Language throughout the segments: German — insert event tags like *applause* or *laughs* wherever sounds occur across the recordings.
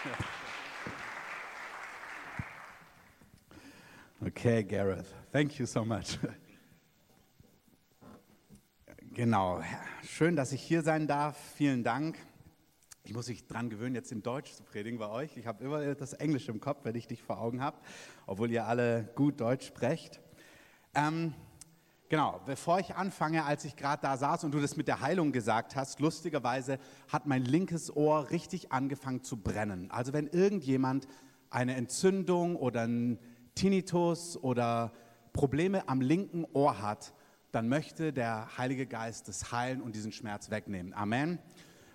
*laughs* Okay, Gareth, thank you so much. *laughs* Genau, schön, dass ich hier sein darf. Vielen Dank. Ich muss mich dran gewöhnen, jetzt in Deutsch zu predigen bei euch. Ich habe immer das Englische im Kopf, wenn ich dich vor Augen habe, obwohl ihr alle gut Deutsch sprecht. Ähm, genau, bevor ich anfange, als ich gerade da saß und du das mit der Heilung gesagt hast, lustigerweise hat mein linkes Ohr richtig angefangen zu brennen. Also wenn irgendjemand eine Entzündung oder ein Tinnitus oder Probleme am linken Ohr hat, dann möchte der Heilige Geist das heilen und diesen Schmerz wegnehmen. Amen.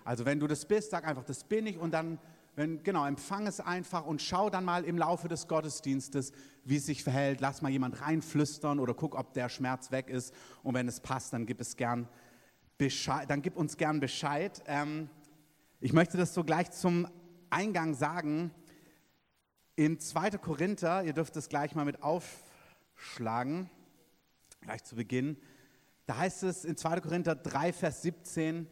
Also wenn du das bist, sag einfach, das bin ich und dann, wenn, genau, empfang es einfach und schau dann mal im Laufe des Gottesdienstes, wie es sich verhält. Lass mal jemand reinflüstern oder guck, ob der Schmerz weg ist. Und wenn es passt, dann gib es gern Bescheid, dann gib uns gern Bescheid. Ähm, ich möchte das so gleich zum Eingang sagen. In 2. Korinther, ihr dürft es gleich mal mit aufschlagen, gleich zu Beginn. Da heißt es in 2. Korinther 3, Vers 17,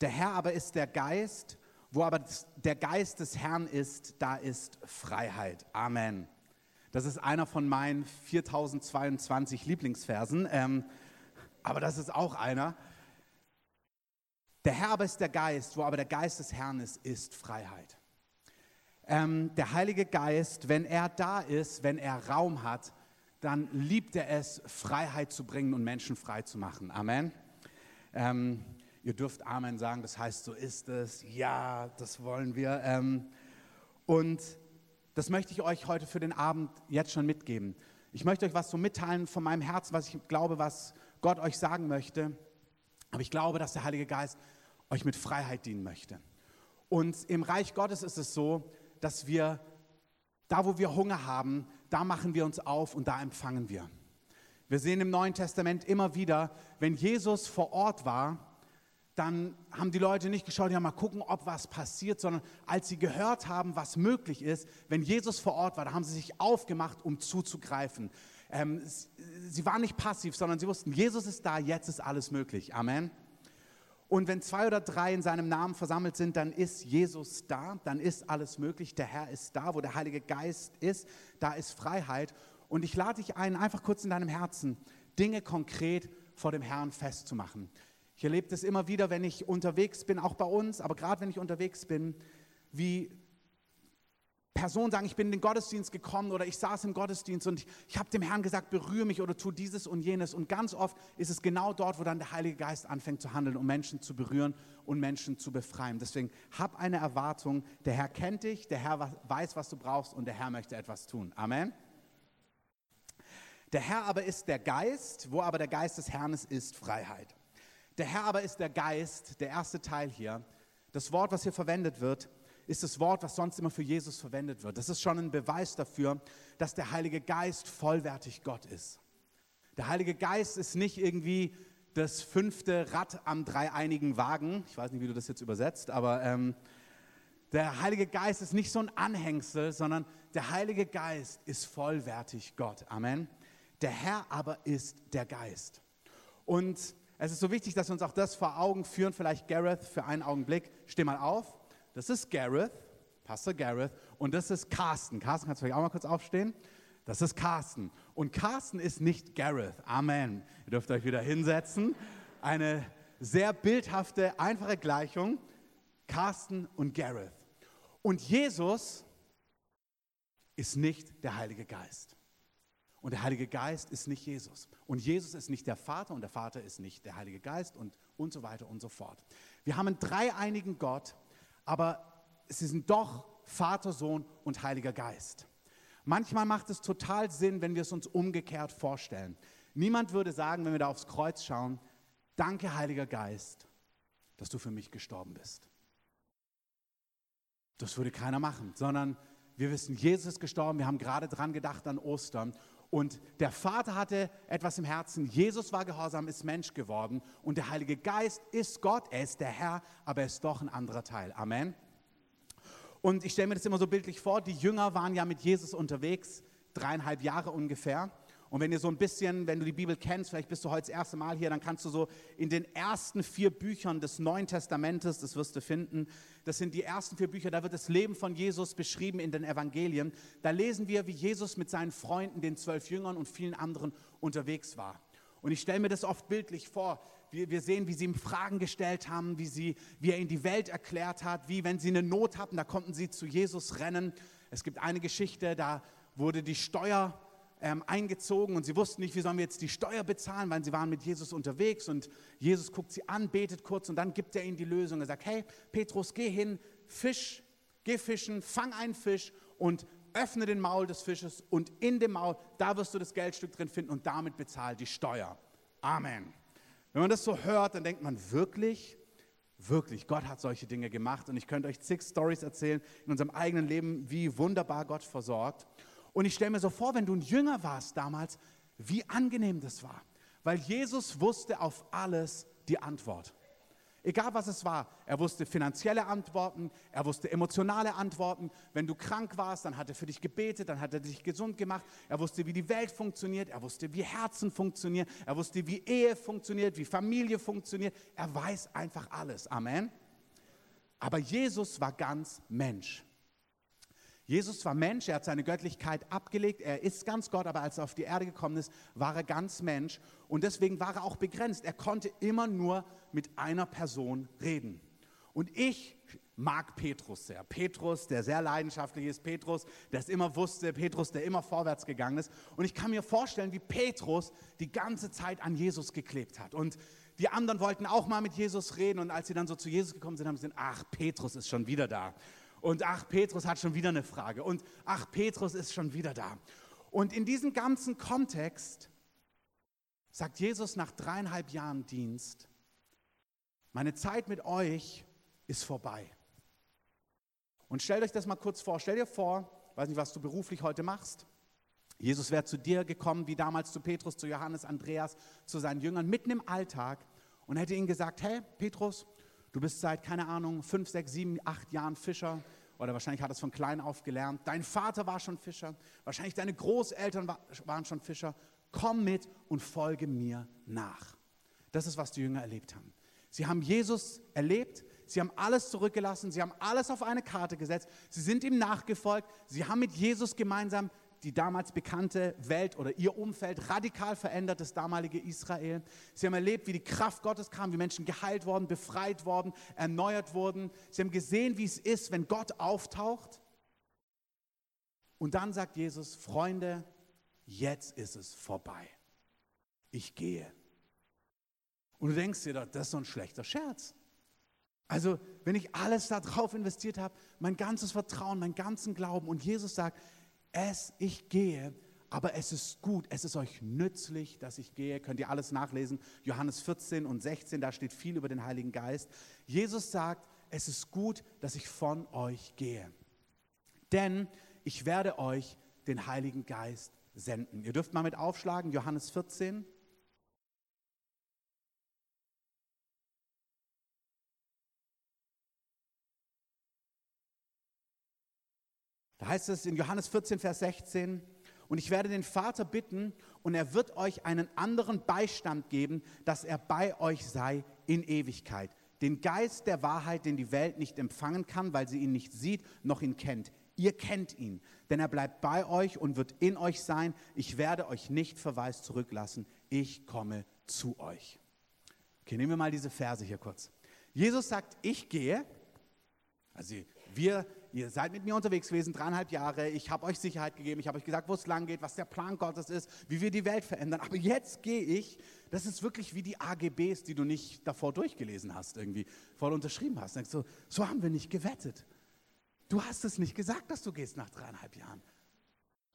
der Herr aber ist der Geist, wo aber der Geist des Herrn ist, da ist Freiheit. Amen. Das ist einer von meinen 4022 Lieblingsversen, ähm, aber das ist auch einer. Der Herr aber ist der Geist, wo aber der Geist des Herrn ist, ist Freiheit. Ähm, der Heilige Geist, wenn er da ist, wenn er Raum hat, dann liebt er es, Freiheit zu bringen und Menschen frei zu machen. Amen. Ähm, ihr dürft Amen sagen, das heißt, so ist es. Ja, das wollen wir. Ähm, und das möchte ich euch heute für den Abend jetzt schon mitgeben. Ich möchte euch was so mitteilen von meinem Herzen, was ich glaube, was Gott euch sagen möchte. Aber ich glaube, dass der Heilige Geist euch mit Freiheit dienen möchte. Und im Reich Gottes ist es so, dass wir, da wo wir Hunger haben, da machen wir uns auf und da empfangen wir. Wir sehen im Neuen Testament immer wieder, wenn Jesus vor Ort war, dann haben die Leute nicht geschaut, ja mal gucken, ob was passiert, sondern als sie gehört haben, was möglich ist, wenn Jesus vor Ort war, da haben sie sich aufgemacht, um zuzugreifen. Ähm, sie waren nicht passiv, sondern sie wussten, Jesus ist da, jetzt ist alles möglich. Amen. Und wenn zwei oder drei in seinem Namen versammelt sind, dann ist Jesus da, dann ist alles möglich. Der Herr ist da, wo der Heilige Geist ist, da ist Freiheit. Und ich lade dich ein, einfach kurz in deinem Herzen Dinge konkret vor dem Herrn festzumachen. Ich erlebe das immer wieder, wenn ich unterwegs bin, auch bei uns, aber gerade wenn ich unterwegs bin, wie Personen sagen, ich bin in den Gottesdienst gekommen oder ich saß im Gottesdienst und ich, ich habe dem Herrn gesagt, berühre mich oder tu dieses und jenes. Und ganz oft ist es genau dort, wo dann der Heilige Geist anfängt zu handeln, um Menschen zu berühren und Menschen zu befreien. Deswegen hab eine Erwartung, der Herr kennt dich, der Herr weiß, was du brauchst und der Herr möchte etwas tun. Amen. Der Herr aber ist der Geist, wo aber der Geist des Herrn ist, ist Freiheit. Der Herr aber ist der Geist, der erste Teil hier. Das Wort, was hier verwendet wird, ist das Wort, was sonst immer für Jesus verwendet wird. Das ist schon ein Beweis dafür, dass der Heilige Geist vollwertig Gott ist. Der Heilige Geist ist nicht irgendwie das fünfte Rad am dreieinigen Wagen. Ich weiß nicht, wie du das jetzt übersetzt, aber ähm, der Heilige Geist ist nicht so ein Anhängsel, sondern der Heilige Geist ist vollwertig Gott. Amen. Der Herr aber ist der Geist. Und es ist so wichtig, dass wir uns auch das vor Augen führen. Vielleicht Gareth für einen Augenblick. Steh mal auf. Das ist Gareth, Pastor Gareth, und das ist Carsten. Carsten, kannst du vielleicht auch mal kurz aufstehen? Das ist Carsten. Und Carsten ist nicht Gareth. Amen. Ihr dürft euch wieder hinsetzen. Eine sehr bildhafte, einfache Gleichung. Carsten und Gareth. Und Jesus ist nicht der Heilige Geist. Und der Heilige Geist ist nicht Jesus. Und Jesus ist nicht der Vater und der Vater ist nicht der Heilige Geist und, und so weiter und so fort. Wir haben einen dreieinigen Gott, aber sie sind doch Vater, Sohn und Heiliger Geist. Manchmal macht es total Sinn, wenn wir es uns umgekehrt vorstellen. Niemand würde sagen, wenn wir da aufs Kreuz schauen, danke Heiliger Geist, dass du für mich gestorben bist. Das würde keiner machen, sondern wir wissen, Jesus ist gestorben, wir haben gerade dran gedacht an Ostern und der Vater hatte etwas im Herzen. Jesus war gehorsam, ist Mensch geworden. Und der Heilige Geist ist Gott, er ist der Herr, aber er ist doch ein anderer Teil. Amen. Und ich stelle mir das immer so bildlich vor, die Jünger waren ja mit Jesus unterwegs, dreieinhalb Jahre ungefähr. Und wenn ihr so ein bisschen, wenn du die Bibel kennst, vielleicht bist du heute das erste Mal hier, dann kannst du so in den ersten vier Büchern des Neuen Testamentes, das wirst du finden, das sind die ersten vier Bücher, da wird das Leben von Jesus beschrieben in den Evangelien. Da lesen wir, wie Jesus mit seinen Freunden, den zwölf Jüngern und vielen anderen unterwegs war. Und ich stelle mir das oft bildlich vor. Wir, wir sehen, wie sie ihm Fragen gestellt haben, wie, sie, wie er ihnen die Welt erklärt hat, wie wenn sie eine Not hatten, da konnten sie zu Jesus rennen. Es gibt eine Geschichte, da wurde die Steuer ähm, eingezogen und sie wussten nicht, wie sollen wir jetzt die Steuer bezahlen, weil sie waren mit Jesus unterwegs und Jesus guckt sie an, betet kurz und dann gibt er ihnen die Lösung. Er sagt, hey Petrus, geh hin, Fisch, geh fischen, fang einen Fisch und öffne den Maul des Fisches und in dem Maul, da wirst du das Geldstück drin finden und damit bezahlt die Steuer. Amen. Wenn man das so hört, dann denkt man wirklich, wirklich, Gott hat solche Dinge gemacht und ich könnte euch zig Stories erzählen in unserem eigenen Leben, wie wunderbar Gott versorgt. Und ich stelle mir so vor, wenn du ein Jünger warst damals, wie angenehm das war, weil Jesus wusste auf alles die Antwort. Egal was es war. Er wusste finanzielle Antworten, er wusste emotionale Antworten. Wenn du krank warst, dann hat er für dich gebetet, dann hat er dich gesund gemacht. Er wusste, wie die Welt funktioniert, er wusste, wie Herzen funktionieren, er wusste, wie Ehe funktioniert, wie Familie funktioniert. Er weiß einfach alles. Amen. Aber Jesus war ganz Mensch. Jesus war Mensch, er hat seine Göttlichkeit abgelegt, er ist ganz Gott, aber als er auf die Erde gekommen ist, war er ganz Mensch und deswegen war er auch begrenzt. Er konnte immer nur mit einer Person reden. Und ich mag Petrus sehr. Petrus, der sehr leidenschaftlich ist, Petrus, der es immer wusste, Petrus, der immer vorwärts gegangen ist. Und ich kann mir vorstellen, wie Petrus die ganze Zeit an Jesus geklebt hat. Und die anderen wollten auch mal mit Jesus reden und als sie dann so zu Jesus gekommen sind, haben sie gesagt, ach, Petrus ist schon wieder da. Und ach, Petrus hat schon wieder eine Frage. Und ach, Petrus ist schon wieder da. Und in diesem ganzen Kontext sagt Jesus nach dreieinhalb Jahren Dienst, meine Zeit mit euch ist vorbei. Und stellt euch das mal kurz vor. Stell dir vor, weiß nicht, was du beruflich heute machst. Jesus wäre zu dir gekommen, wie damals zu Petrus, zu Johannes, Andreas, zu seinen Jüngern, mitten im Alltag und hätte ihnen gesagt, hey, Petrus, Du bist seit, keine Ahnung, fünf, sechs, sieben, acht Jahren Fischer oder wahrscheinlich hat es von klein auf gelernt. Dein Vater war schon Fischer, wahrscheinlich deine Großeltern waren schon Fischer. Komm mit und folge mir nach. Das ist, was die Jünger erlebt haben. Sie haben Jesus erlebt, sie haben alles zurückgelassen, sie haben alles auf eine Karte gesetzt, sie sind ihm nachgefolgt, sie haben mit Jesus gemeinsam die damals bekannte Welt oder ihr Umfeld radikal verändert, das damalige Israel. Sie haben erlebt, wie die Kraft Gottes kam, wie Menschen geheilt worden, befreit worden, erneuert wurden. Sie haben gesehen, wie es ist, wenn Gott auftaucht. Und dann sagt Jesus, Freunde, jetzt ist es vorbei. Ich gehe. Und du denkst dir, das ist so ein schlechter Scherz. Also, wenn ich alles darauf investiert habe, mein ganzes Vertrauen, meinen ganzen Glauben und Jesus sagt, es, ich gehe, aber es ist gut, es ist euch nützlich, dass ich gehe. Könnt ihr alles nachlesen. Johannes 14 und 16, da steht viel über den Heiligen Geist. Jesus sagt, es ist gut, dass ich von euch gehe. Denn ich werde euch den Heiligen Geist senden. Ihr dürft mal mit aufschlagen, Johannes 14. Da heißt es in Johannes 14, Vers 16, und ich werde den Vater bitten, und er wird euch einen anderen Beistand geben, dass er bei euch sei in Ewigkeit. Den Geist der Wahrheit, den die Welt nicht empfangen kann, weil sie ihn nicht sieht, noch ihn kennt. Ihr kennt ihn, denn er bleibt bei euch und wird in euch sein. Ich werde euch nicht verwaist zurücklassen. Ich komme zu euch. Okay, nehmen wir mal diese Verse hier kurz. Jesus sagt, ich gehe. Also wir Ihr seid mit mir unterwegs gewesen, dreieinhalb Jahre. Ich habe euch Sicherheit gegeben. Ich habe euch gesagt, wo es lang geht, was der Plan Gottes ist, wie wir die Welt verändern. Aber jetzt gehe ich. Das ist wirklich wie die AGBs, die du nicht davor durchgelesen hast, irgendwie voll unterschrieben hast. So, so haben wir nicht gewettet. Du hast es nicht gesagt, dass du gehst nach dreieinhalb Jahren.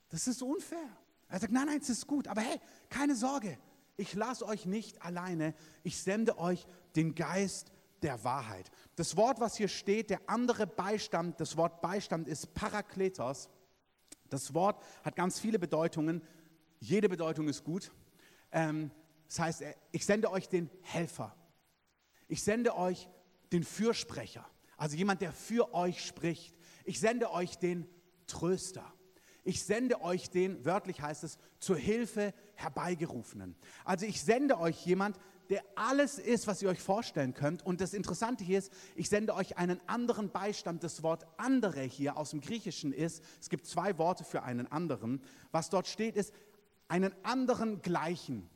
Das ist unfair. Er sagt, nein, nein, es ist gut. Aber hey, keine Sorge. Ich lasse euch nicht alleine. Ich sende euch den Geist der Wahrheit. Das Wort, was hier steht, der andere Beistand, das Wort Beistand ist Parakletos. Das Wort hat ganz viele Bedeutungen. Jede Bedeutung ist gut. Ähm, das heißt, ich sende euch den Helfer. Ich sende euch den Fürsprecher, also jemand, der für euch spricht. Ich sende euch den Tröster. ich sende euch den, wörtlich heißt es, zur Hilfe herbeigerufenen. Also ich sende euch jemand, der alles ist, was ihr euch vorstellen könnt. Und das Interessante hier ist, ich sende euch einen anderen Beistand. Das Wort andere hier aus dem Griechischen ist, es gibt zwei Worte für einen anderen. Was dort steht, ist einen anderen gleichen.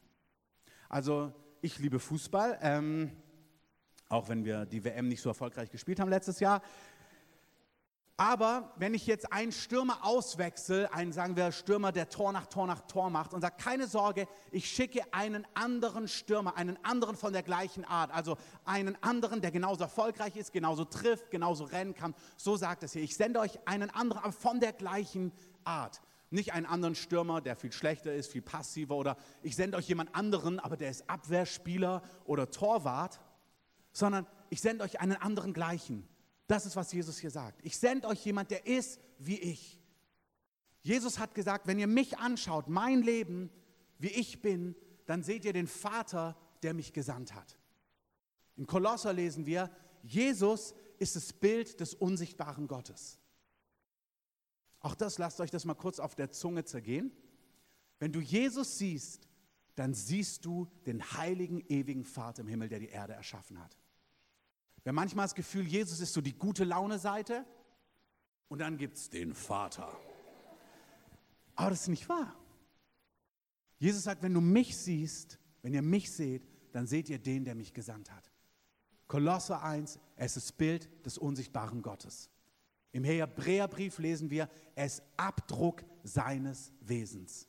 Also ich liebe Fußball, ähm, auch wenn wir die WM nicht so erfolgreich gespielt haben letztes Jahr. Aber wenn ich jetzt einen Stürmer auswechsel, einen, sagen wir, Stürmer, der Tor nach Tor nach Tor macht und sagt, keine Sorge, ich schicke einen anderen Stürmer, einen anderen von der gleichen Art, also einen anderen, der genauso erfolgreich ist, genauso trifft, genauso rennen kann, so sagt es hier. Ich sende euch einen anderen, aber von der gleichen Art. Nicht einen anderen Stürmer, der viel schlechter ist, viel passiver, oder ich sende euch jemand anderen, aber der ist Abwehrspieler oder Torwart, sondern ich sende euch einen anderen gleichen das ist, was Jesus hier sagt. Ich sende euch jemand, der ist wie ich. Jesus hat gesagt, wenn ihr mich anschaut, mein Leben, wie ich bin, dann seht ihr den Vater, der mich gesandt hat. In Kolosser lesen wir, Jesus ist das Bild des unsichtbaren Gottes. Auch das lasst euch das mal kurz auf der Zunge zergehen. Wenn du Jesus siehst, dann siehst du den heiligen, ewigen Vater im Himmel, der die Erde erschaffen hat. Wir haben manchmal das Gefühl, Jesus ist so die gute Laune-Seite und dann gibt es den Vater. Aber das ist nicht wahr. Jesus sagt, wenn du mich siehst, wenn ihr mich seht, dann seht ihr den, der mich gesandt hat. Kolosse 1, es ist Bild des unsichtbaren Gottes. Im Hebräerbrief lesen wir, es Abdruck seines Wesens.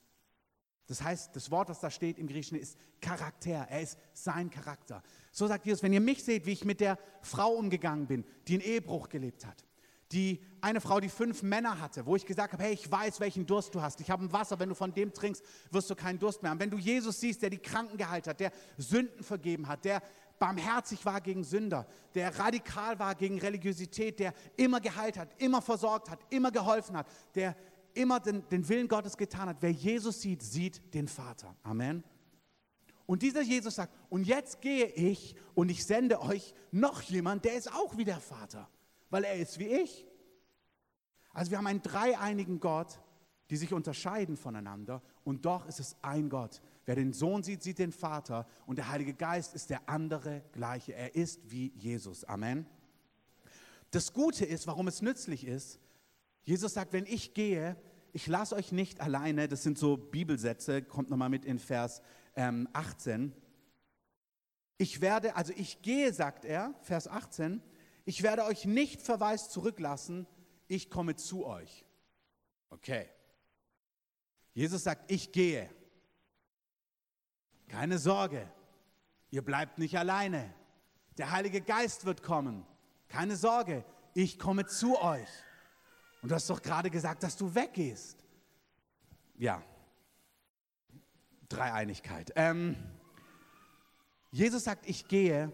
Das heißt, das Wort, was da steht im Griechischen, ist Charakter. Er ist sein Charakter. So sagt Jesus, wenn ihr mich seht, wie ich mit der Frau umgegangen bin, die einen Ehebruch gelebt hat, die eine Frau, die fünf Männer hatte, wo ich gesagt habe, hey, ich weiß, welchen Durst du hast. Ich habe ein Wasser, wenn du von dem trinkst, wirst du keinen Durst mehr haben. Wenn du Jesus siehst, der die Kranken geheilt hat, der Sünden vergeben hat, der barmherzig war gegen Sünder, der radikal war gegen Religiosität, der immer geheilt hat, immer versorgt hat, immer geholfen hat, der immer den, den Willen Gottes getan hat. Wer Jesus sieht, sieht den Vater. Amen. Und dieser Jesus sagt, und jetzt gehe ich und ich sende euch noch jemand, der ist auch wie der Vater, weil er ist wie ich. Also wir haben einen dreieinigen Gott, die sich unterscheiden voneinander und doch ist es ein Gott. Wer den Sohn sieht, sieht den Vater und der Heilige Geist ist der andere gleiche. Er ist wie Jesus. Amen. Das Gute ist, warum es nützlich ist, Jesus sagt, wenn ich gehe, ich lasse euch nicht alleine, das sind so Bibelsätze, kommt nochmal mit in Vers ähm, 18. Ich werde, also ich gehe, sagt er, Vers 18, ich werde euch nicht verwaist zurücklassen, ich komme zu euch. Okay. Jesus sagt, ich gehe. Keine Sorge, ihr bleibt nicht alleine. Der Heilige Geist wird kommen. Keine Sorge, ich komme zu euch. Und du hast doch gerade gesagt, dass du weggehst. Ja, Dreieinigkeit. Ähm, Jesus sagt, ich gehe,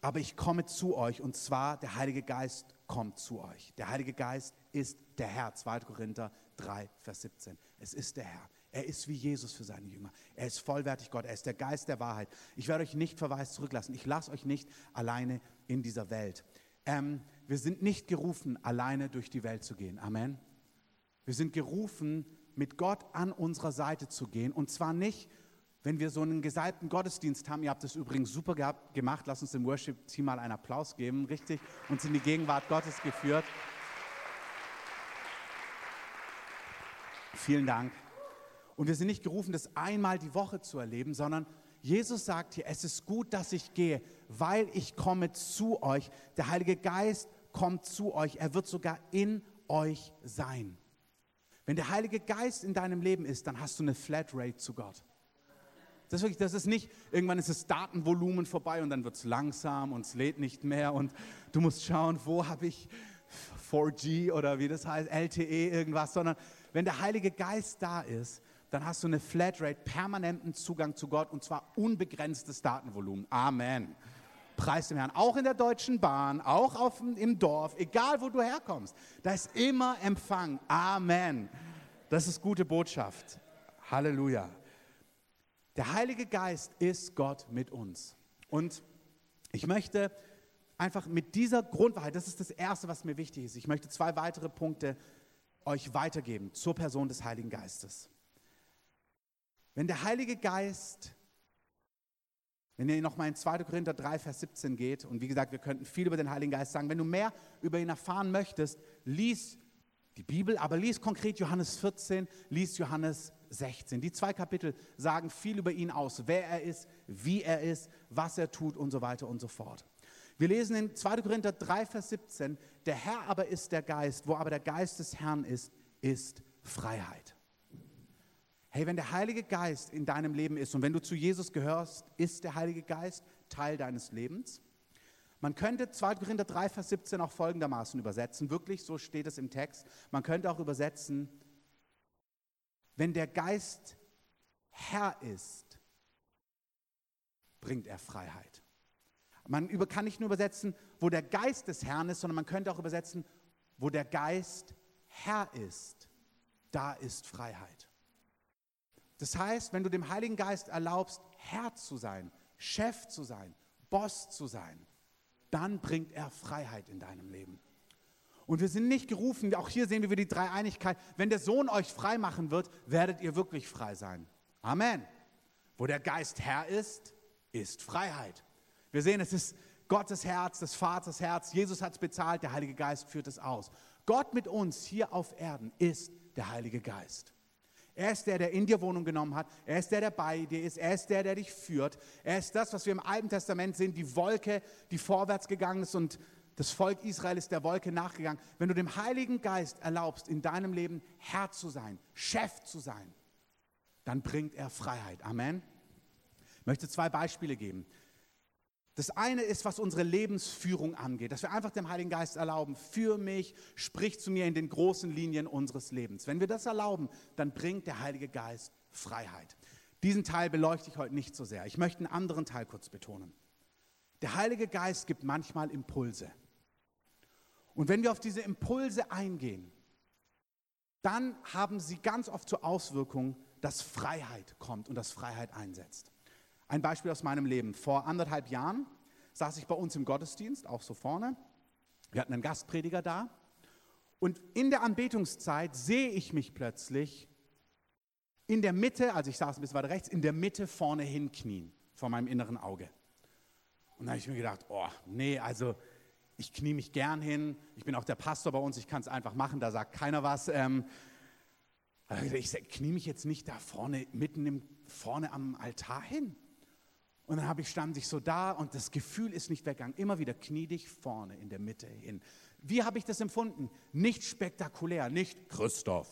aber ich komme zu euch. Und zwar, der Heilige Geist kommt zu euch. Der Heilige Geist ist der Herr. 2. Korinther 3, Vers 17. Es ist der Herr. Er ist wie Jesus für seine Jünger. Er ist vollwertig Gott. Er ist der Geist der Wahrheit. Ich werde euch nicht verweist zurücklassen. Ich lasse euch nicht alleine in dieser Welt. Ähm, wir sind nicht gerufen, alleine durch die Welt zu gehen. Amen. Wir sind gerufen, mit Gott an unserer Seite zu gehen. Und zwar nicht, wenn wir so einen gesalbten Gottesdienst haben. Ihr habt das übrigens super gehabt, gemacht. Lass uns dem Worship-Team mal einen Applaus geben. Richtig, uns in die Gegenwart Gottes geführt. Vielen Dank. Und wir sind nicht gerufen, das einmal die Woche zu erleben, sondern Jesus sagt hier, es ist gut, dass ich gehe, weil ich komme zu euch. Der Heilige Geist kommt zu euch. Er wird sogar in euch sein. Wenn der Heilige Geist in deinem Leben ist, dann hast du eine Flatrate zu Gott. Das ist, wirklich, das ist nicht, irgendwann ist das Datenvolumen vorbei und dann wird es langsam und es lädt nicht mehr und du musst schauen, wo habe ich 4G oder wie das heißt, LTE, irgendwas, sondern wenn der Heilige Geist da ist, dann hast du eine Flatrate, permanenten Zugang zu Gott und zwar unbegrenztes Datenvolumen. Amen. Preis dem Herrn. Auch in der Deutschen Bahn, auch auf, im Dorf, egal wo du herkommst. Da ist immer Empfang. Amen. Das ist gute Botschaft. Halleluja. Der Heilige Geist ist Gott mit uns. Und ich möchte einfach mit dieser Grundwahrheit, das ist das Erste, was mir wichtig ist. Ich möchte zwei weitere Punkte euch weitergeben zur Person des Heiligen Geistes. Wenn der Heilige Geist, wenn ihr nochmal in 2. Korinther 3, Vers 17 geht, und wie gesagt, wir könnten viel über den Heiligen Geist sagen, wenn du mehr über ihn erfahren möchtest, lies die Bibel, aber lies konkret Johannes 14, lies Johannes 16. Die zwei Kapitel sagen viel über ihn aus, wer er ist, wie er ist, was er tut und so weiter und so fort. Wir lesen in 2. Korinther 3, Vers 17, der Herr aber ist der Geist, wo aber der Geist des Herrn ist, ist Freiheit. Hey, wenn der Heilige Geist in deinem Leben ist und wenn du zu Jesus gehörst, ist der Heilige Geist Teil deines Lebens. Man könnte 2. Korinther 3, Vers 17 auch folgendermaßen übersetzen, wirklich, so steht es im Text. Man könnte auch übersetzen, wenn der Geist Herr ist, bringt er Freiheit. Man kann nicht nur übersetzen, wo der Geist des Herrn ist, sondern man könnte auch übersetzen, wo der Geist Herr ist, da ist Freiheit. Das heißt, wenn du dem Heiligen Geist erlaubst, Herr zu sein, Chef zu sein, Boss zu sein, dann bringt er Freiheit in deinem Leben. Und wir sind nicht gerufen, auch hier sehen wir die Dreieinigkeit, wenn der Sohn euch frei machen wird, werdet ihr wirklich frei sein. Amen. Wo der Geist Herr ist, ist Freiheit. Wir sehen, es ist Gottes Herz, des Vaters Herz. Jesus hat es bezahlt, der Heilige Geist führt es aus. Gott mit uns hier auf Erden ist der Heilige Geist. Er ist der, der in dir Wohnung genommen hat. Er ist der, der bei dir ist. Er ist der, der dich führt. Er ist das, was wir im Alten Testament sehen, die Wolke, die vorwärts gegangen ist und das Volk Israel ist der Wolke nachgegangen. Wenn du dem Heiligen Geist erlaubst, in deinem Leben Herr zu sein, Chef zu sein, dann bringt er Freiheit. Amen. Ich möchte zwei Beispiele geben. Das eine ist, was unsere Lebensführung angeht, dass wir einfach dem Heiligen Geist erlauben, für mich, sprich zu mir in den großen Linien unseres Lebens. Wenn wir das erlauben, dann bringt der Heilige Geist Freiheit. Diesen Teil beleuchte ich heute nicht so sehr. Ich möchte einen anderen Teil kurz betonen. Der Heilige Geist gibt manchmal Impulse. Und wenn wir auf diese Impulse eingehen, dann haben sie ganz oft zur Auswirkung, dass Freiheit kommt und dass Freiheit einsetzt. Ein Beispiel aus meinem Leben. Vor anderthalb Jahren saß ich bei uns im Gottesdienst, auch so vorne. Wir hatten einen Gastprediger da. Und in der Anbetungszeit sehe ich mich plötzlich in der Mitte, also ich saß ein bisschen weiter rechts, in der Mitte vorne hinknien, vor meinem inneren Auge. Und da habe ich mir gedacht, oh, nee, also ich knie mich gern hin. Ich bin auch der Pastor bei uns, ich kann es einfach machen, da sagt keiner was. Ähm, ich knie mich jetzt nicht da vorne, mitten im, vorne am Altar hin. Und dann habe ich stand ich so da und das Gefühl ist nicht weggegangen. Immer wieder knie dich vorne in der Mitte hin. Wie habe ich das empfunden? Nicht spektakulär, nicht Christoph,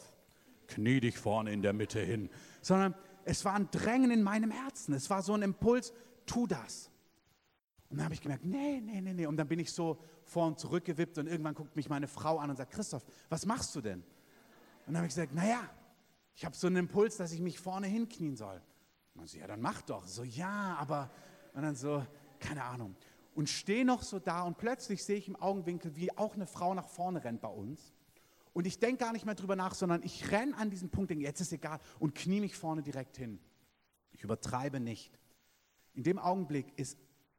knie dich vorne in der Mitte hin, sondern es war ein Drängen in meinem Herzen. Es war so ein Impuls, tu das. Und dann habe ich gemerkt, nee, nee, nee, nee. Und dann bin ich so vor und zurück gewippt und irgendwann guckt mich meine Frau an und sagt, Christoph, was machst du denn? Und dann habe ich gesagt, naja, ich habe so einen Impuls, dass ich mich vorne hinknien soll. Und so, ja, dann mach doch. So, ja, aber, und dann so, keine Ahnung. Und stehe noch so da und plötzlich sehe ich im Augenwinkel, wie auch eine Frau nach vorne rennt bei uns. Und ich denke gar nicht mehr drüber nach, sondern ich renne an diesen Punkt, denke, jetzt ist egal, und knie mich vorne direkt hin. Ich übertreibe nicht. In dem Augenblick ist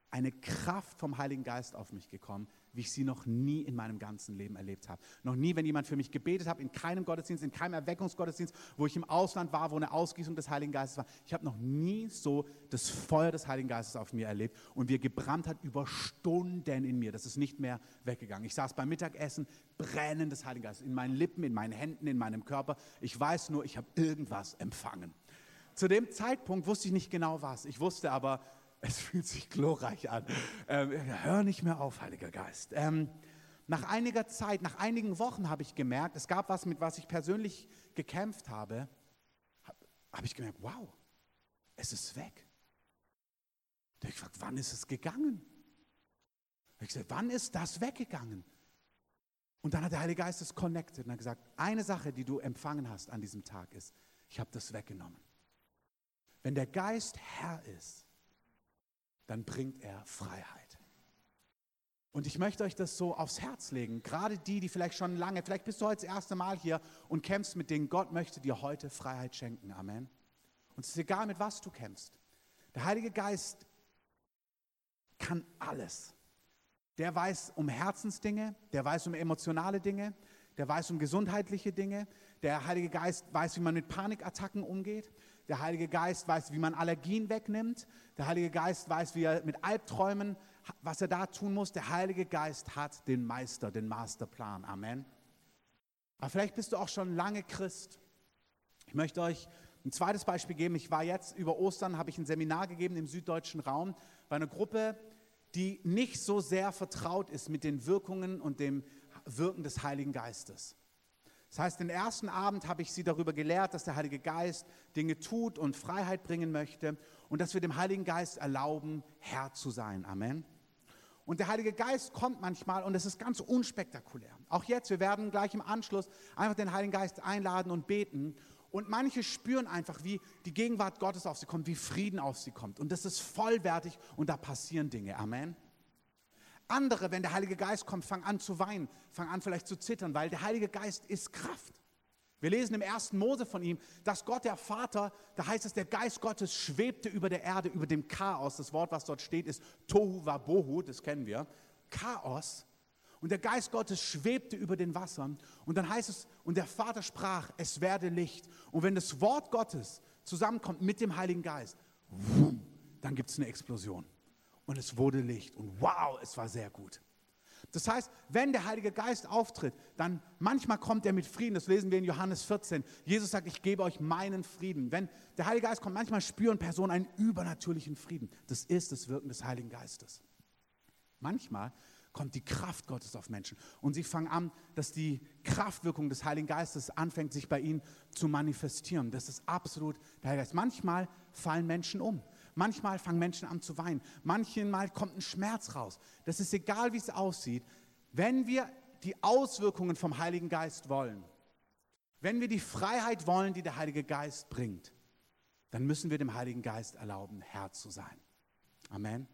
eine Kraft vom Heiligen Geist auf mich gekommen, wie ich sie noch nie in meinem ganzen Leben erlebt habe. Noch nie, wenn jemand für mich gebetet hat, in keinem Gottesdienst, in keinem Erweckungsgottesdienst, wo ich im Ausland war, wo eine Ausgießung des Heiligen Geistes war. Ich habe noch nie so das Feuer des Heiligen Geistes auf mir erlebt und wie er gebrannt hat über Stunden in mir. Das ist nicht mehr weggegangen. Ich saß beim Mittagessen, brennend des Heiligen Geistes, in meinen Lippen, in meinen Händen, in meinem Körper. Ich weiß nur, ich habe irgendwas empfangen. Zu dem Zeitpunkt wusste ich nicht genau was. Ich wusste aber, es fühlt sich glorreich an. Ähm, hör nicht mehr auf, Heiliger Geist. Ähm, nach einiger Zeit, nach einigen Wochen habe ich gemerkt, es gab was, mit was ich persönlich gekämpft habe, habe hab ich gemerkt, wow, es ist weg. Da habe ich gefragt, wann ist es gegangen? Da ich gesagt, wann ist das weggegangen? Und dann hat der Heilige Geist es connected und hat gesagt, eine Sache, die du empfangen hast an diesem Tag ist, ich habe das weggenommen. Wenn der Geist Herr ist, dann bringt er Freiheit. Und ich möchte euch das so aufs Herz legen, gerade die, die vielleicht schon lange, vielleicht bist du heute das erste Mal hier und kämpfst mit denen, Gott möchte dir heute Freiheit schenken. Amen. Und es ist egal, mit was du kämpfst. Der Heilige Geist kann alles. Der weiß um Herzensdinge, der weiß um emotionale Dinge, der weiß um gesundheitliche Dinge. Der Heilige Geist weiß, wie man mit Panikattacken umgeht. Der Heilige Geist weiß, wie man Allergien wegnimmt. Der Heilige Geist weiß, wie er mit Albträumen, was er da tun muss. Der Heilige Geist hat den Meister, den Masterplan. Amen. Aber vielleicht bist du auch schon lange Christ. Ich möchte euch ein zweites Beispiel geben. Ich war jetzt über Ostern, habe ich ein Seminar gegeben im süddeutschen Raum bei einer Gruppe, die nicht so sehr vertraut ist mit den Wirkungen und dem Wirken des Heiligen Geistes. Das heißt, den ersten Abend habe ich sie darüber gelehrt, dass der Heilige Geist Dinge tut und Freiheit bringen möchte und dass wir dem Heiligen Geist erlauben, Herr zu sein. Amen. Und der Heilige Geist kommt manchmal und es ist ganz unspektakulär. Auch jetzt, wir werden gleich im Anschluss einfach den Heiligen Geist einladen und beten. Und manche spüren einfach, wie die Gegenwart Gottes auf sie kommt, wie Frieden auf sie kommt. Und das ist vollwertig und da passieren Dinge. Amen. Andere, wenn der Heilige Geist kommt, fangen an zu weinen, fangen an vielleicht zu zittern, weil der Heilige Geist ist Kraft. Wir lesen im ersten Mose von ihm, dass Gott der Vater, da heißt es, der Geist Gottes schwebte über der Erde, über dem Chaos. Das Wort, was dort steht, ist Tohu Wabohu, das kennen wir. Chaos. Und der Geist Gottes schwebte über den Wassern. Und dann heißt es, und der Vater sprach, es werde Licht. Und wenn das Wort Gottes zusammenkommt mit dem Heiligen Geist, dann gibt es eine Explosion und es wurde Licht. Und wow, es war sehr gut. Das heißt, wenn der Heilige Geist auftritt, dann manchmal kommt er mit Frieden. Das lesen wir in Johannes 14. Jesus sagt, ich gebe euch meinen Frieden. Wenn der Heilige Geist kommt, manchmal spüren Personen einen übernatürlichen Frieden. Das ist das Wirken des Heiligen Geistes. Manchmal kommt die Kraft Gottes auf Menschen und sie fangen an, dass die Kraftwirkung des Heiligen Geistes anfängt, sich bei ihnen zu manifestieren. Das ist absolut der Heilige Geist. Manchmal fallen Menschen um. Manchmal fangen Menschen an zu weinen. Manchmal kommt ein Schmerz raus. Das ist egal, wie es aussieht. Wenn wir die Auswirkungen vom Heiligen Geist wollen, wenn wir die Freiheit wollen, die der Heilige Geist bringt, dann müssen wir dem Heiligen Geist erlauben, Herr zu sein. Amen.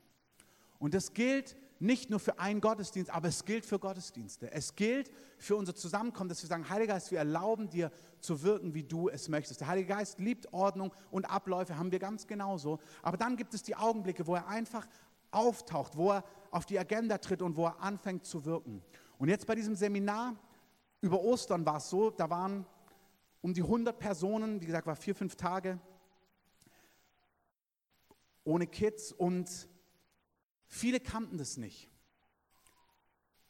Und das gilt nicht nur für einen Gottesdienst, aber es gilt für Gottesdienste. Es gilt für unser Zusammenkommen, dass wir sagen, Heiliger Geist, wir erlauben dir zu wirken, wie du es möchtest. Der Heilige Geist liebt Ordnung und Abläufe, haben wir ganz genauso. Aber dann gibt es die Augenblicke, wo er einfach auftaucht, wo er auf die Agenda tritt und wo er anfängt zu wirken. Und jetzt bei diesem Seminar über Ostern war es so, da waren um die 100 Personen, wie gesagt, war vier, fünf Tage ohne Kids und Viele kannten das nicht.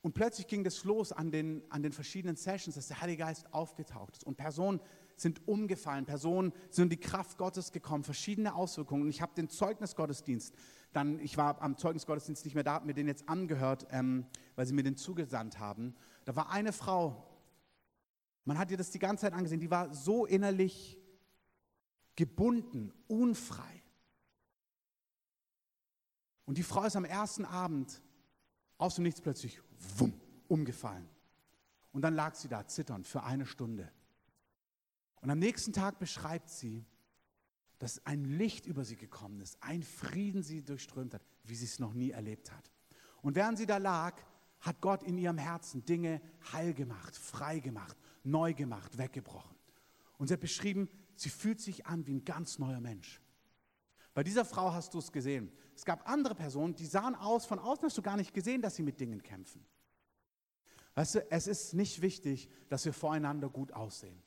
Und plötzlich ging das los an den, an den verschiedenen Sessions, dass der Heilige Geist aufgetaucht ist. Und Personen sind umgefallen, Personen sind in die Kraft Gottes gekommen, verschiedene Auswirkungen. Und ich habe den Zeugnisgottesdienst, dann, ich war am Zeugnisgottesdienst nicht mehr da, habe mir den jetzt angehört, ähm, weil sie mir den zugesandt haben. Da war eine Frau, man hat ihr das die ganze Zeit angesehen, die war so innerlich gebunden, unfrei. Und die Frau ist am ersten Abend aus dem Nichts plötzlich wumm, umgefallen. Und dann lag sie da zitternd für eine Stunde. Und am nächsten Tag beschreibt sie, dass ein Licht über sie gekommen ist, ein Frieden sie durchströmt hat, wie sie es noch nie erlebt hat. Und während sie da lag, hat Gott in ihrem Herzen Dinge heil gemacht, frei gemacht, neu gemacht, weggebrochen. Und sie hat beschrieben, sie fühlt sich an wie ein ganz neuer Mensch. Bei dieser Frau hast du es gesehen. Es gab andere Personen, die sahen aus, von außen hast du gar nicht gesehen, dass sie mit Dingen kämpfen. Weißt du, es ist nicht wichtig, dass wir voreinander gut aussehen.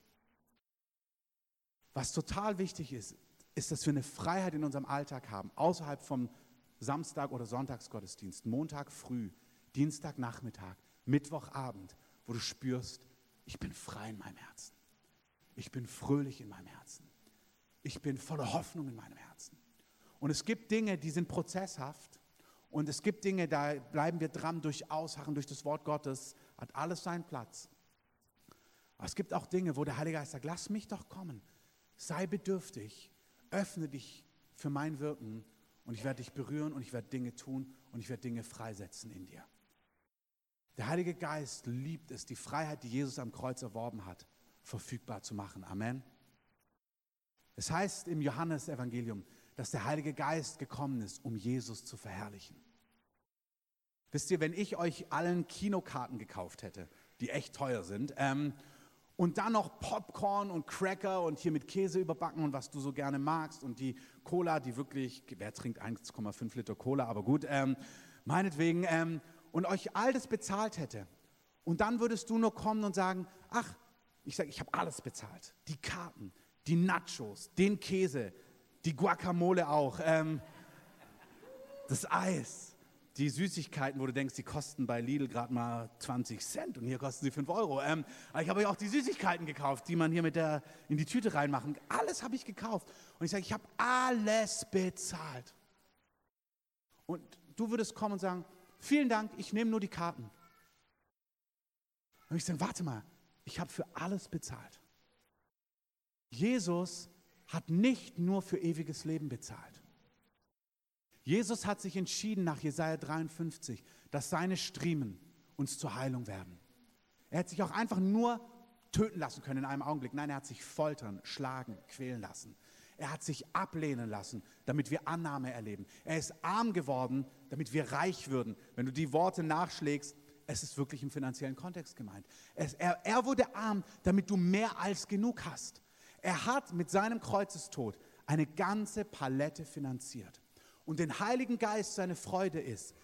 Was total wichtig ist, ist, dass wir eine Freiheit in unserem Alltag haben, außerhalb vom Samstag- oder Sonntagsgottesdienst, Montag früh, Dienstagnachmittag, Mittwochabend, wo du spürst, ich bin frei in meinem Herzen. Ich bin fröhlich in meinem Herzen. Ich bin voller Hoffnung in meinem Herzen. Und es gibt Dinge, die sind prozesshaft. Und es gibt Dinge, da bleiben wir dran durch Ausharren, durch das Wort Gottes, hat alles seinen Platz. Aber es gibt auch Dinge, wo der Heilige Geist sagt, lass mich doch kommen, sei bedürftig, öffne dich für mein Wirken und ich werde dich berühren und ich werde Dinge tun und ich werde Dinge freisetzen in dir. Der Heilige Geist liebt es, die Freiheit, die Jesus am Kreuz erworben hat, verfügbar zu machen. Amen. Es heißt im Johannesevangelium, dass der Heilige Geist gekommen ist, um Jesus zu verherrlichen. Wisst ihr, wenn ich euch allen Kinokarten gekauft hätte, die echt teuer sind, ähm, und dann noch Popcorn und Cracker und hier mit Käse überbacken und was du so gerne magst und die Cola, die wirklich, wer trinkt 1,5 Liter Cola, aber gut, ähm, meinetwegen, ähm, und euch all das bezahlt hätte. Und dann würdest du nur kommen und sagen, ach, ich sage, ich habe alles bezahlt. Die Karten, die Nachos, den Käse, die Guacamole auch, ähm, das Eis, die Süßigkeiten, wo du denkst, die kosten bei Lidl gerade mal 20 Cent und hier kosten sie 5 Euro. Ähm, aber ich habe ja auch die Süßigkeiten gekauft, die man hier mit der, in die Tüte reinmachen. Alles habe ich gekauft. Und ich sage, ich habe alles bezahlt. Und du würdest kommen und sagen, vielen Dank, ich nehme nur die Karten. Und ich sage, warte mal, ich habe für alles bezahlt. Jesus hat nicht nur für ewiges Leben bezahlt. Jesus hat sich entschieden nach Jesaja 53, dass seine Striemen uns zur Heilung werden. Er hätte sich auch einfach nur töten lassen können in einem Augenblick. Nein, er hat sich foltern, schlagen, quälen lassen. Er hat sich ablehnen lassen, damit wir Annahme erleben. Er ist arm geworden, damit wir reich würden. Wenn du die Worte nachschlägst, es ist wirklich im finanziellen Kontext gemeint. Es, er, er wurde arm, damit du mehr als genug hast. Er hat mit seinem Kreuzestod eine ganze Palette finanziert. Und den Heiligen Geist seine Freude ist,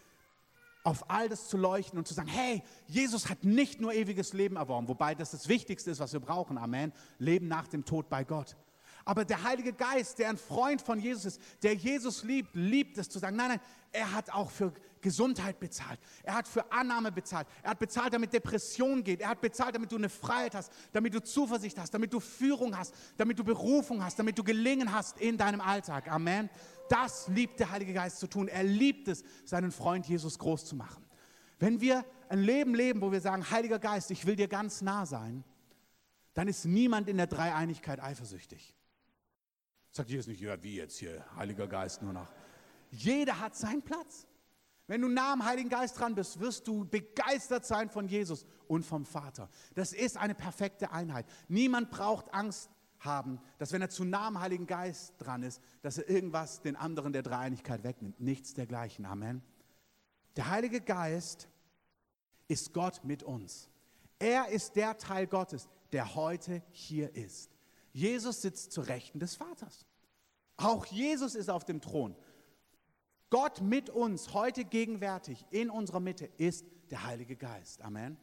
auf all das zu leuchten und zu sagen, hey, Jesus hat nicht nur ewiges Leben erworben, wobei das das Wichtigste ist, was wir brauchen, Amen, Leben nach dem Tod bei Gott. Aber der Heilige Geist, der ein Freund von Jesus ist, der Jesus liebt, liebt es zu sagen, nein, nein, er hat auch für Gesundheit bezahlt. Er hat für Annahme bezahlt. Er hat bezahlt, damit Depression geht. Er hat bezahlt, damit du eine Freiheit hast, damit du Zuversicht hast, damit du Führung hast, damit du Berufung hast, damit du Gelingen hast in deinem Alltag. Amen. Das liebt der Heilige Geist zu tun. Er liebt es, seinen Freund Jesus groß zu machen. Wenn wir ein Leben leben, wo wir sagen, Heiliger Geist, ich will dir ganz nah sein, dann ist niemand in der Dreieinigkeit eifersüchtig. Sagt Jesus nicht, ja, wie jetzt hier, Heiliger Geist nur noch. Jeder hat seinen Platz. Wenn du nah am Heiligen Geist dran bist, wirst du begeistert sein von Jesus und vom Vater. Das ist eine perfekte Einheit. Niemand braucht Angst haben, dass wenn er zu nah am Heiligen Geist dran ist, dass er irgendwas den anderen der Dreieinigkeit wegnimmt. Nichts dergleichen. Amen. Der Heilige Geist ist Gott mit uns. Er ist der Teil Gottes, der heute hier ist. Jesus sitzt zu Rechten des Vaters. Auch Jesus ist auf dem Thron. Gott mit uns, heute gegenwärtig, in unserer Mitte, ist der Heilige Geist. Amen.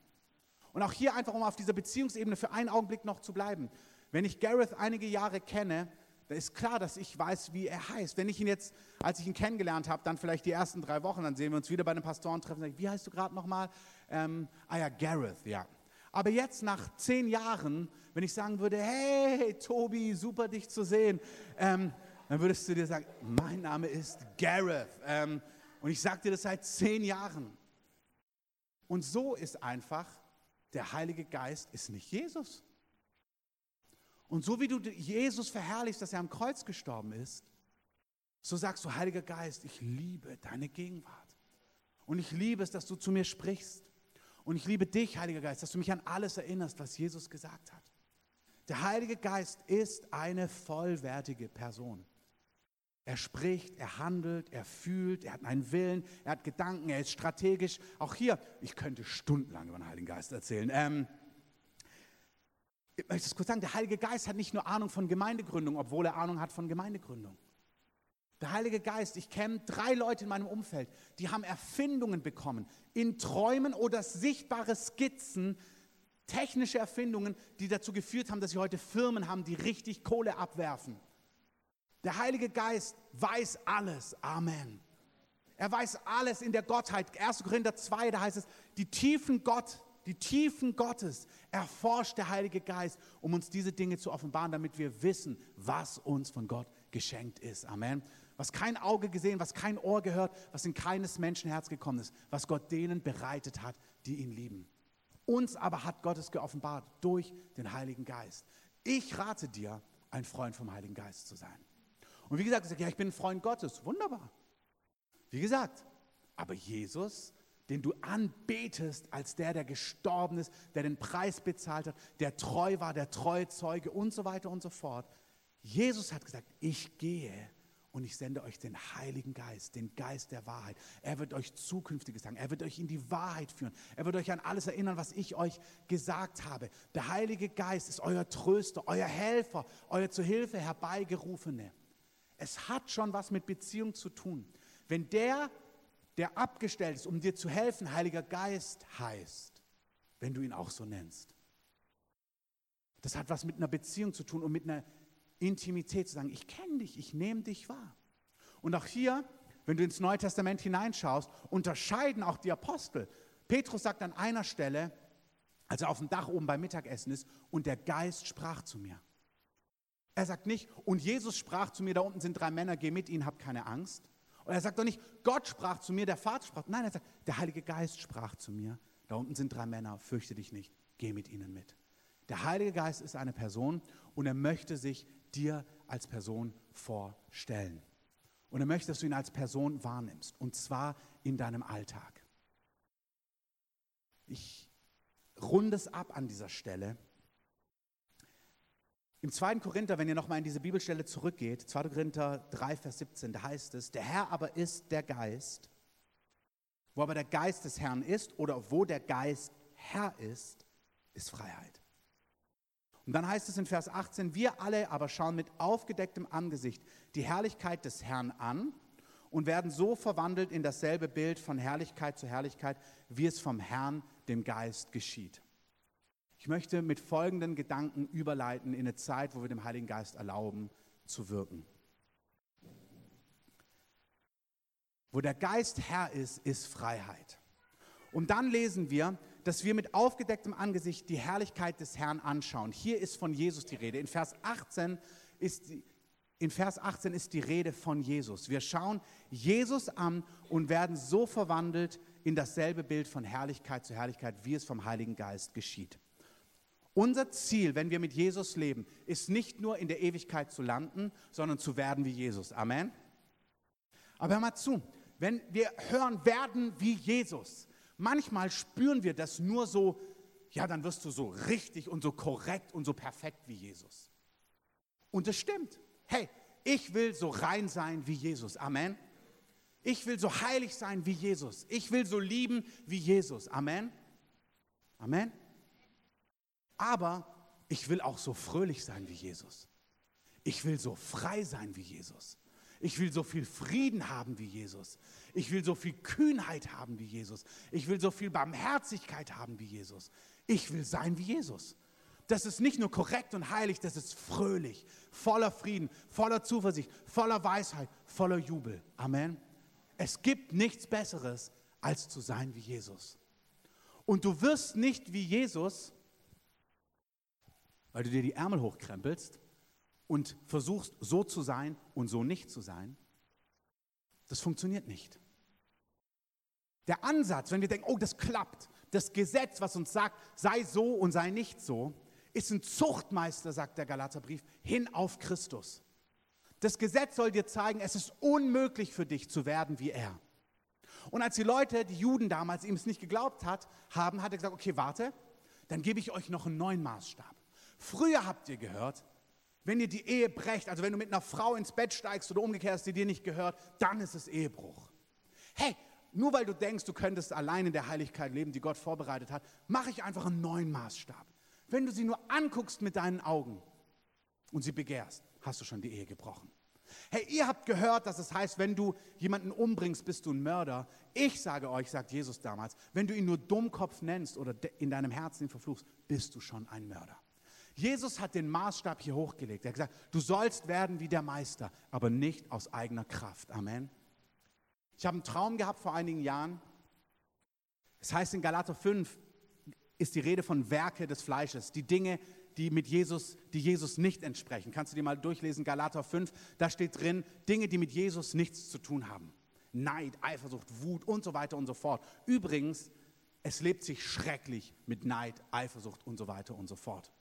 Und auch hier einfach, um auf dieser Beziehungsebene für einen Augenblick noch zu bleiben. Wenn ich Gareth einige Jahre kenne, dann ist klar, dass ich weiß, wie er heißt. Wenn ich ihn jetzt, als ich ihn kennengelernt habe, dann vielleicht die ersten drei Wochen, dann sehen wir uns wieder bei den Pastoren treffen, sage ich, wie heißt du gerade nochmal? Ähm, ah ja, Gareth, ja. Aber jetzt nach zehn Jahren, wenn ich sagen würde, hey Tobi, super dich zu sehen, ähm, dann würdest du dir sagen, mein Name ist Gareth. Ähm, und ich sage dir das seit zehn Jahren. Und so ist einfach, der Heilige Geist ist nicht Jesus. Und so wie du Jesus verherrlichst, dass er am Kreuz gestorben ist, so sagst du, Heiliger Geist, ich liebe deine Gegenwart. Und ich liebe es, dass du zu mir sprichst. Und ich liebe dich, Heiliger Geist, dass du mich an alles erinnerst, was Jesus gesagt hat. Der Heilige Geist ist eine vollwertige Person. Er spricht, er handelt, er fühlt, er hat einen Willen, er hat Gedanken, er ist strategisch. Auch hier, ich könnte stundenlang über den Heiligen Geist erzählen. Ähm, ich möchte es kurz sagen, der Heilige Geist hat nicht nur Ahnung von Gemeindegründung, obwohl er Ahnung hat von Gemeindegründung. Der Heilige Geist, ich kenne drei Leute in meinem Umfeld, die haben Erfindungen bekommen, in Träumen oder sichtbare Skizzen, technische Erfindungen, die dazu geführt haben, dass sie heute Firmen haben, die richtig Kohle abwerfen. Der Heilige Geist weiß alles. Amen. Er weiß alles in der Gottheit. 1. Korinther 2, da heißt es, die Tiefen Gott, die Tiefen Gottes erforscht der Heilige Geist, um uns diese Dinge zu offenbaren, damit wir wissen, was uns von Gott geschenkt ist. Amen was kein Auge gesehen, was kein Ohr gehört, was in keines Menschen Herz gekommen ist, was Gott denen bereitet hat, die ihn lieben. Uns aber hat Gott es geoffenbart durch den Heiligen Geist. Ich rate dir, ein Freund vom Heiligen Geist zu sein. Und wie gesagt, ich sage, ja, ich bin ein Freund Gottes. Wunderbar. Wie gesagt, aber Jesus, den du anbetest als der, der gestorben ist, der den Preis bezahlt hat, der treu war, der treue Zeuge und so weiter und so fort. Jesus hat gesagt, ich gehe und ich sende euch den Heiligen Geist, den Geist der Wahrheit. Er wird euch Zukünftiges sagen. Er wird euch in die Wahrheit führen. Er wird euch an alles erinnern, was ich euch gesagt habe. Der Heilige Geist ist euer Tröster, euer Helfer, euer zu Hilfe herbeigerufene. Es hat schon was mit Beziehung zu tun. Wenn der, der abgestellt ist, um dir zu helfen, Heiliger Geist heißt, wenn du ihn auch so nennst, Das hat was mit einer Beziehung zu tun und mit einer Intimität zu sagen, ich kenne dich, ich nehme dich wahr. Und auch hier, wenn du ins Neue Testament hineinschaust, unterscheiden auch die Apostel. Petrus sagt an einer Stelle, als er auf dem Dach oben beim Mittagessen ist, und der Geist sprach zu mir. Er sagt nicht, und Jesus sprach zu mir, da unten sind drei Männer, geh mit ihnen, hab keine Angst. Und er sagt doch nicht, Gott sprach zu mir, der Vater sprach. Nein, er sagt, der Heilige Geist sprach zu mir, da unten sind drei Männer, fürchte dich nicht, geh mit ihnen mit. Der Heilige Geist ist eine Person und er möchte sich dir als Person vorstellen. Und er möchte, dass du ihn als Person wahrnimmst, und zwar in deinem Alltag. Ich runde es ab an dieser Stelle. Im 2. Korinther, wenn ihr nochmal in diese Bibelstelle zurückgeht, 2. Korinther 3, Vers 17, da heißt es, der Herr aber ist der Geist. Wo aber der Geist des Herrn ist oder wo der Geist Herr ist, ist Freiheit. Und dann heißt es in Vers 18, wir alle aber schauen mit aufgedecktem Angesicht die Herrlichkeit des Herrn an und werden so verwandelt in dasselbe Bild von Herrlichkeit zu Herrlichkeit, wie es vom Herrn, dem Geist, geschieht. Ich möchte mit folgenden Gedanken überleiten in eine Zeit, wo wir dem Heiligen Geist erlauben zu wirken. Wo der Geist Herr ist, ist Freiheit. Und dann lesen wir, dass wir mit aufgedecktem Angesicht die Herrlichkeit des Herrn anschauen. Hier ist von Jesus die Rede. In Vers 18 ist die, in Vers 18 ist die Rede von Jesus. Wir schauen Jesus an und werden so verwandelt in dasselbe Bild von Herrlichkeit zu Herrlichkeit, wie es vom Heiligen Geist geschieht. Unser Ziel, wenn wir mit Jesus leben, ist nicht nur in der Ewigkeit zu landen, sondern zu werden wie Jesus. Amen. Aber hör mal zu, wenn wir hören, werden wie Jesus, manchmal spüren wir das nur so, ja, dann wirst du so richtig und so korrekt und so perfekt wie Jesus. Und das stimmt. Hey, ich will so rein sein wie Jesus. Amen. Ich will so heilig sein wie Jesus. Ich will so lieben wie Jesus. Amen. Amen. Aber ich will auch so fröhlich sein wie Jesus. Ich will so frei sein wie Jesus. Ich will so viel Frieden haben wie Jesus. Ich will so viel Kühnheit haben wie Jesus. Ich will so viel Barmherzigkeit haben wie Jesus. Ich will sein wie Jesus. Das ist nicht nur korrekt und heilig, das ist fröhlich, voller Frieden, voller Zuversicht, voller Weisheit, voller Jubel. Amen. Es gibt nichts Besseres, als zu sein wie Jesus. Und du wirst nicht wie Jesus, weil du dir die Ärmel hochkrempelst und versuchst so zu sein und so nicht zu sein. Das funktioniert nicht. Der Ansatz, wenn wir denken, oh, das klappt, das Gesetz, was uns sagt, sei so und sei nicht so, ist ein Zuchtmeister, sagt der Galaterbrief, hin auf Christus. Das Gesetz soll dir zeigen, es ist unmöglich für dich zu werden wie er. Und als die Leute, die Juden damals, ihm es nicht geglaubt hat, haben, hat er gesagt, okay, warte, dann gebe ich euch noch einen neuen Maßstab. Früher habt ihr gehört, wenn ihr die Ehe brecht, also wenn du mit einer Frau ins Bett steigst oder umgekehrt, die dir nicht gehört, dann ist es Ehebruch. Hey, nur weil du denkst, du könntest allein in der Heiligkeit leben, die Gott vorbereitet hat, mache ich einfach einen neuen Maßstab. Wenn du sie nur anguckst mit deinen Augen und sie begehrst, hast du schon die Ehe gebrochen. Hey, ihr habt gehört, dass es heißt, wenn du jemanden umbringst, bist du ein Mörder. Ich sage euch, sagt Jesus damals, wenn du ihn nur Dummkopf nennst oder in deinem Herzen ihn verfluchst, bist du schon ein Mörder. Jesus hat den Maßstab hier hochgelegt. Er hat gesagt, du sollst werden wie der Meister, aber nicht aus eigener Kraft. Amen. Ich habe einen Traum gehabt vor einigen Jahren. Es heißt in Galater 5 ist die Rede von Werke des Fleisches, die Dinge, die mit Jesus, die Jesus nicht entsprechen. Kannst du dir mal durchlesen, Galater 5, da steht drin, Dinge, die mit Jesus nichts zu tun haben. Neid, Eifersucht, Wut und so weiter und so fort. Übrigens, es lebt sich schrecklich mit Neid, Eifersucht und so weiter und so fort.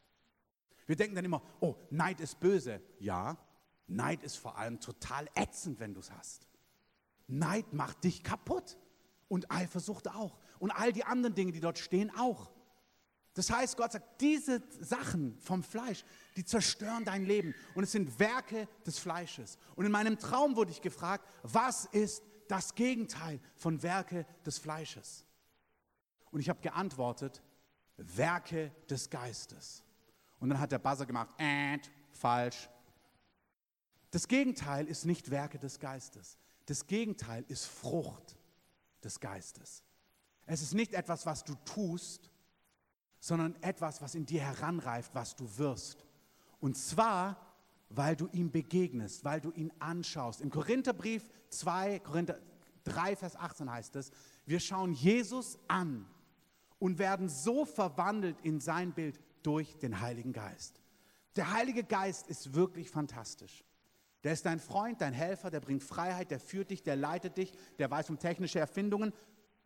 Wir denken dann immer, oh, Neid ist böse. Ja, Neid ist vor allem total ätzend, wenn du es hast. Neid macht dich kaputt und Eifersucht auch und all die anderen Dinge, die dort stehen, auch. Das heißt, Gott sagt, diese Sachen vom Fleisch, die zerstören dein Leben und es sind Werke des Fleisches. Und in meinem Traum wurde ich gefragt, was ist das Gegenteil von Werke des Fleisches? Und ich habe geantwortet, Werke des Geistes. Und dann hat der Buzzer gemacht, äh, falsch. Das Gegenteil ist nicht Werke des Geistes. Das Gegenteil ist Frucht des Geistes. Es ist nicht etwas, was du tust, sondern etwas, was in dir heranreift, was du wirst. Und zwar, weil du ihm begegnest, weil du ihn anschaust. Im Korintherbrief 2, Korinther 3, Vers 18 heißt es, wir schauen Jesus an und werden so verwandelt in sein Bild durch den Heiligen Geist. Der Heilige Geist ist wirklich fantastisch. Der ist dein Freund, dein Helfer, der bringt Freiheit, der führt dich, der leitet dich, der weiß um technische Erfindungen.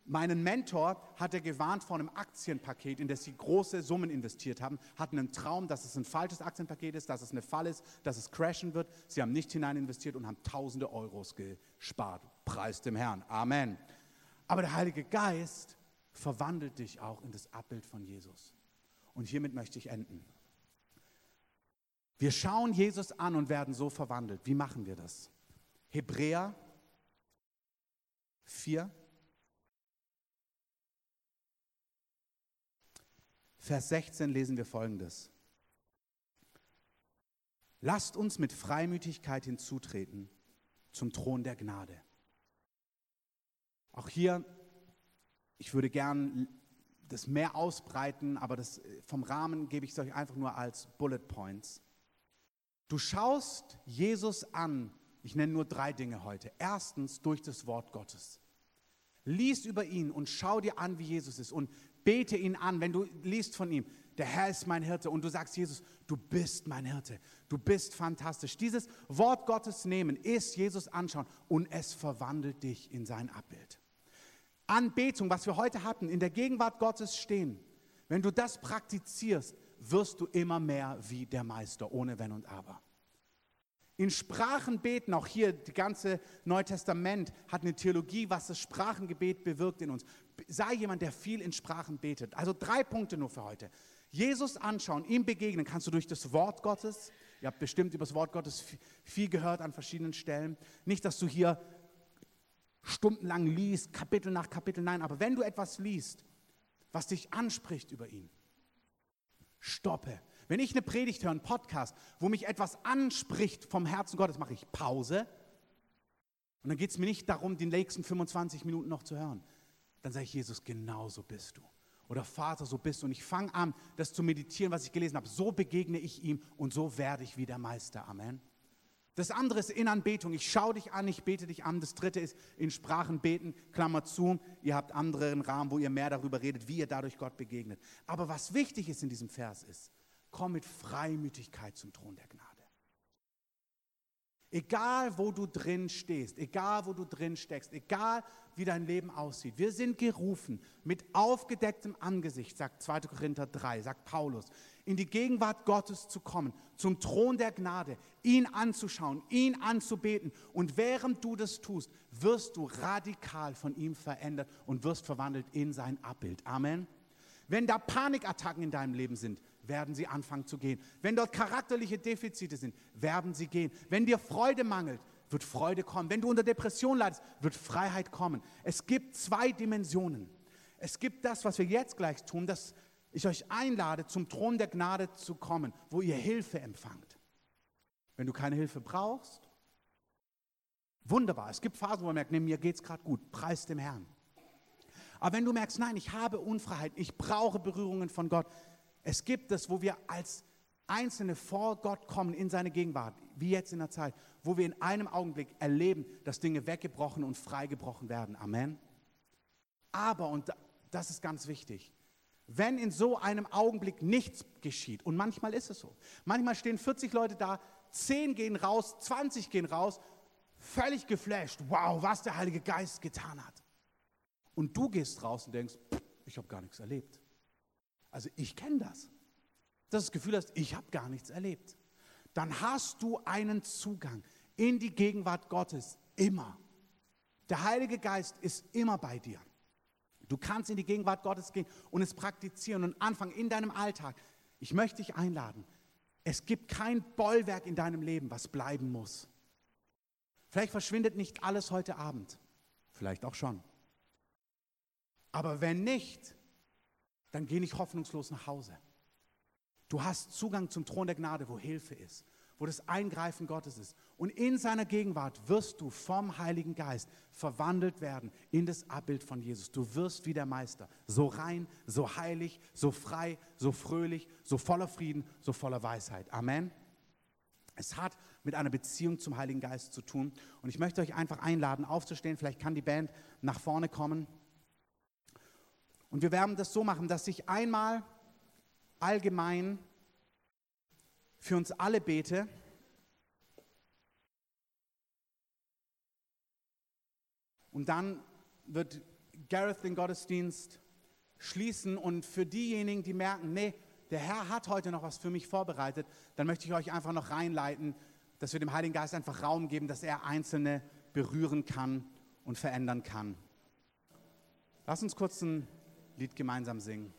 Meinen Mentor hat er gewarnt vor einem Aktienpaket, in das sie große Summen investiert haben, hatten einen Traum, dass es ein falsches Aktienpaket ist, dass es eine Fall ist, dass es crashen wird. Sie haben nicht hinein investiert und haben tausende Euros gespart. Preis dem Herrn. Amen. Aber der Heilige Geist verwandelt dich auch in das Abbild von Jesus. Und hiermit möchte ich enden. Wir schauen Jesus an und werden so verwandelt. Wie machen wir das? Hebräer 4, Vers 16 lesen wir folgendes. Lasst uns mit Freimütigkeit hinzutreten zum Thron der Gnade. Auch hier, ich würde gern das mehr ausbreiten, aber das, vom Rahmen gebe ich es euch einfach nur als Bullet Points. Du schaust Jesus an, ich nenne nur drei Dinge heute. Erstens durch das Wort Gottes. Lies über ihn und schau dir an, wie Jesus ist und bete ihn an, wenn du liest von ihm. Der Herr ist mein Hirte und du sagst, Jesus, du bist mein Hirte, du bist fantastisch. Dieses Wort Gottes nehmen, ist Jesus anschauen und es verwandelt dich in sein Abbild. Anbetung, was wir heute hatten, in der Gegenwart Gottes stehen, wenn du das praktizierst, wirst du immer mehr wie der Meister, ohne Wenn und Aber. In Sprachen beten, auch hier, das ganze Neue Testament hat eine Theologie, was das Sprachengebet bewirkt in uns. Sei jemand, der viel in Sprachen betet. Also drei Punkte nur für heute. Jesus anschauen, ihm begegnen kannst du durch das Wort Gottes. Ihr habt bestimmt über das Wort Gottes viel gehört an verschiedenen Stellen. Nicht, dass du hier stundenlang liest, Kapitel nach Kapitel, nein, aber wenn du etwas liest, was dich anspricht über ihn, stoppe. Wenn ich eine Predigt höre, einen Podcast, wo mich etwas anspricht vom Herzen Gottes, mache ich Pause. Und dann geht es mir nicht darum, die nächsten 25 Minuten noch zu hören. Dann sage ich, Jesus, genau so bist du. Oder Vater, so bist du. Und ich fange an, das zu meditieren, was ich gelesen habe. So begegne ich ihm und so werde ich wie der Meister. Amen. Das andere ist in Anbetung. Ich schaue dich an, ich bete dich an. Das dritte ist in Sprachen beten, Klammer zu. Ihr habt anderen Rahmen, wo ihr mehr darüber redet, wie ihr dadurch Gott begegnet. Aber was wichtig ist in diesem Vers ist, komm mit Freimütigkeit zum Thron der Gnade. Egal, wo du drin stehst, egal, wo du drin steckst, egal, wie dein Leben aussieht. Wir sind gerufen, mit aufgedecktem Angesicht, sagt 2. Korinther 3, sagt Paulus, in die Gegenwart Gottes zu kommen, zum Thron der Gnade, ihn anzuschauen, ihn anzubeten. Und während du das tust, wirst du radikal von ihm verändert und wirst verwandelt in sein Abbild. Amen. Wenn da Panikattacken in deinem Leben sind, werden sie anfangen zu gehen. Wenn dort charakterliche Defizite sind, werden sie gehen. Wenn dir Freude mangelt, wird Freude kommen. Wenn du unter Depression leidest, wird Freiheit kommen. Es gibt zwei Dimensionen. Es gibt das, was wir jetzt gleich tun, dass ich euch einlade, zum Thron der Gnade zu kommen, wo ihr Hilfe empfangt. Wenn du keine Hilfe brauchst, wunderbar. Es gibt Phasen, wo man merkt, mir geht es gerade gut, preis dem Herrn. Aber wenn du merkst, nein, ich habe Unfreiheit, ich brauche Berührungen von Gott, es gibt es, wo wir als Einzelne vor Gott kommen in seine Gegenwart, wie jetzt in der Zeit, wo wir in einem Augenblick erleben, dass Dinge weggebrochen und freigebrochen werden. Amen. Aber, und das ist ganz wichtig, wenn in so einem Augenblick nichts geschieht, und manchmal ist es so, manchmal stehen 40 Leute da, 10 gehen raus, 20 gehen raus, völlig geflasht, wow, was der Heilige Geist getan hat. Und du gehst raus und denkst, ich habe gar nichts erlebt. Also ich kenne das. Dass du das Gefühl hast, ich habe gar nichts erlebt. Dann hast du einen Zugang in die Gegenwart Gottes immer. Der Heilige Geist ist immer bei dir. Du kannst in die Gegenwart Gottes gehen und es praktizieren und anfangen in deinem Alltag. Ich möchte dich einladen. Es gibt kein Bollwerk in deinem Leben, was bleiben muss. Vielleicht verschwindet nicht alles heute Abend. Vielleicht auch schon. Aber wenn nicht, dann geh nicht hoffnungslos nach Hause. Du hast Zugang zum Thron der Gnade, wo Hilfe ist, wo das Eingreifen Gottes ist. Und in seiner Gegenwart wirst du vom Heiligen Geist verwandelt werden in das Abbild von Jesus. Du wirst wie der Meister, so rein, so heilig, so frei, so fröhlich, so voller Frieden, so voller Weisheit. Amen. Es hat mit einer Beziehung zum Heiligen Geist zu tun. Und ich möchte euch einfach einladen, aufzustehen. Vielleicht kann die Band nach vorne kommen. Und wir werden das so machen, dass ich einmal allgemein für uns alle bete. Und dann wird Gareth den Gottesdienst schließen und für diejenigen, die merken, nee, der Herr hat heute noch was für mich vorbereitet, dann möchte ich euch einfach noch reinleiten, dass wir dem Heiligen Geist einfach Raum geben, dass er Einzelne berühren kann und verändern kann. Lass uns kurz ein Lied gemeinsam singen.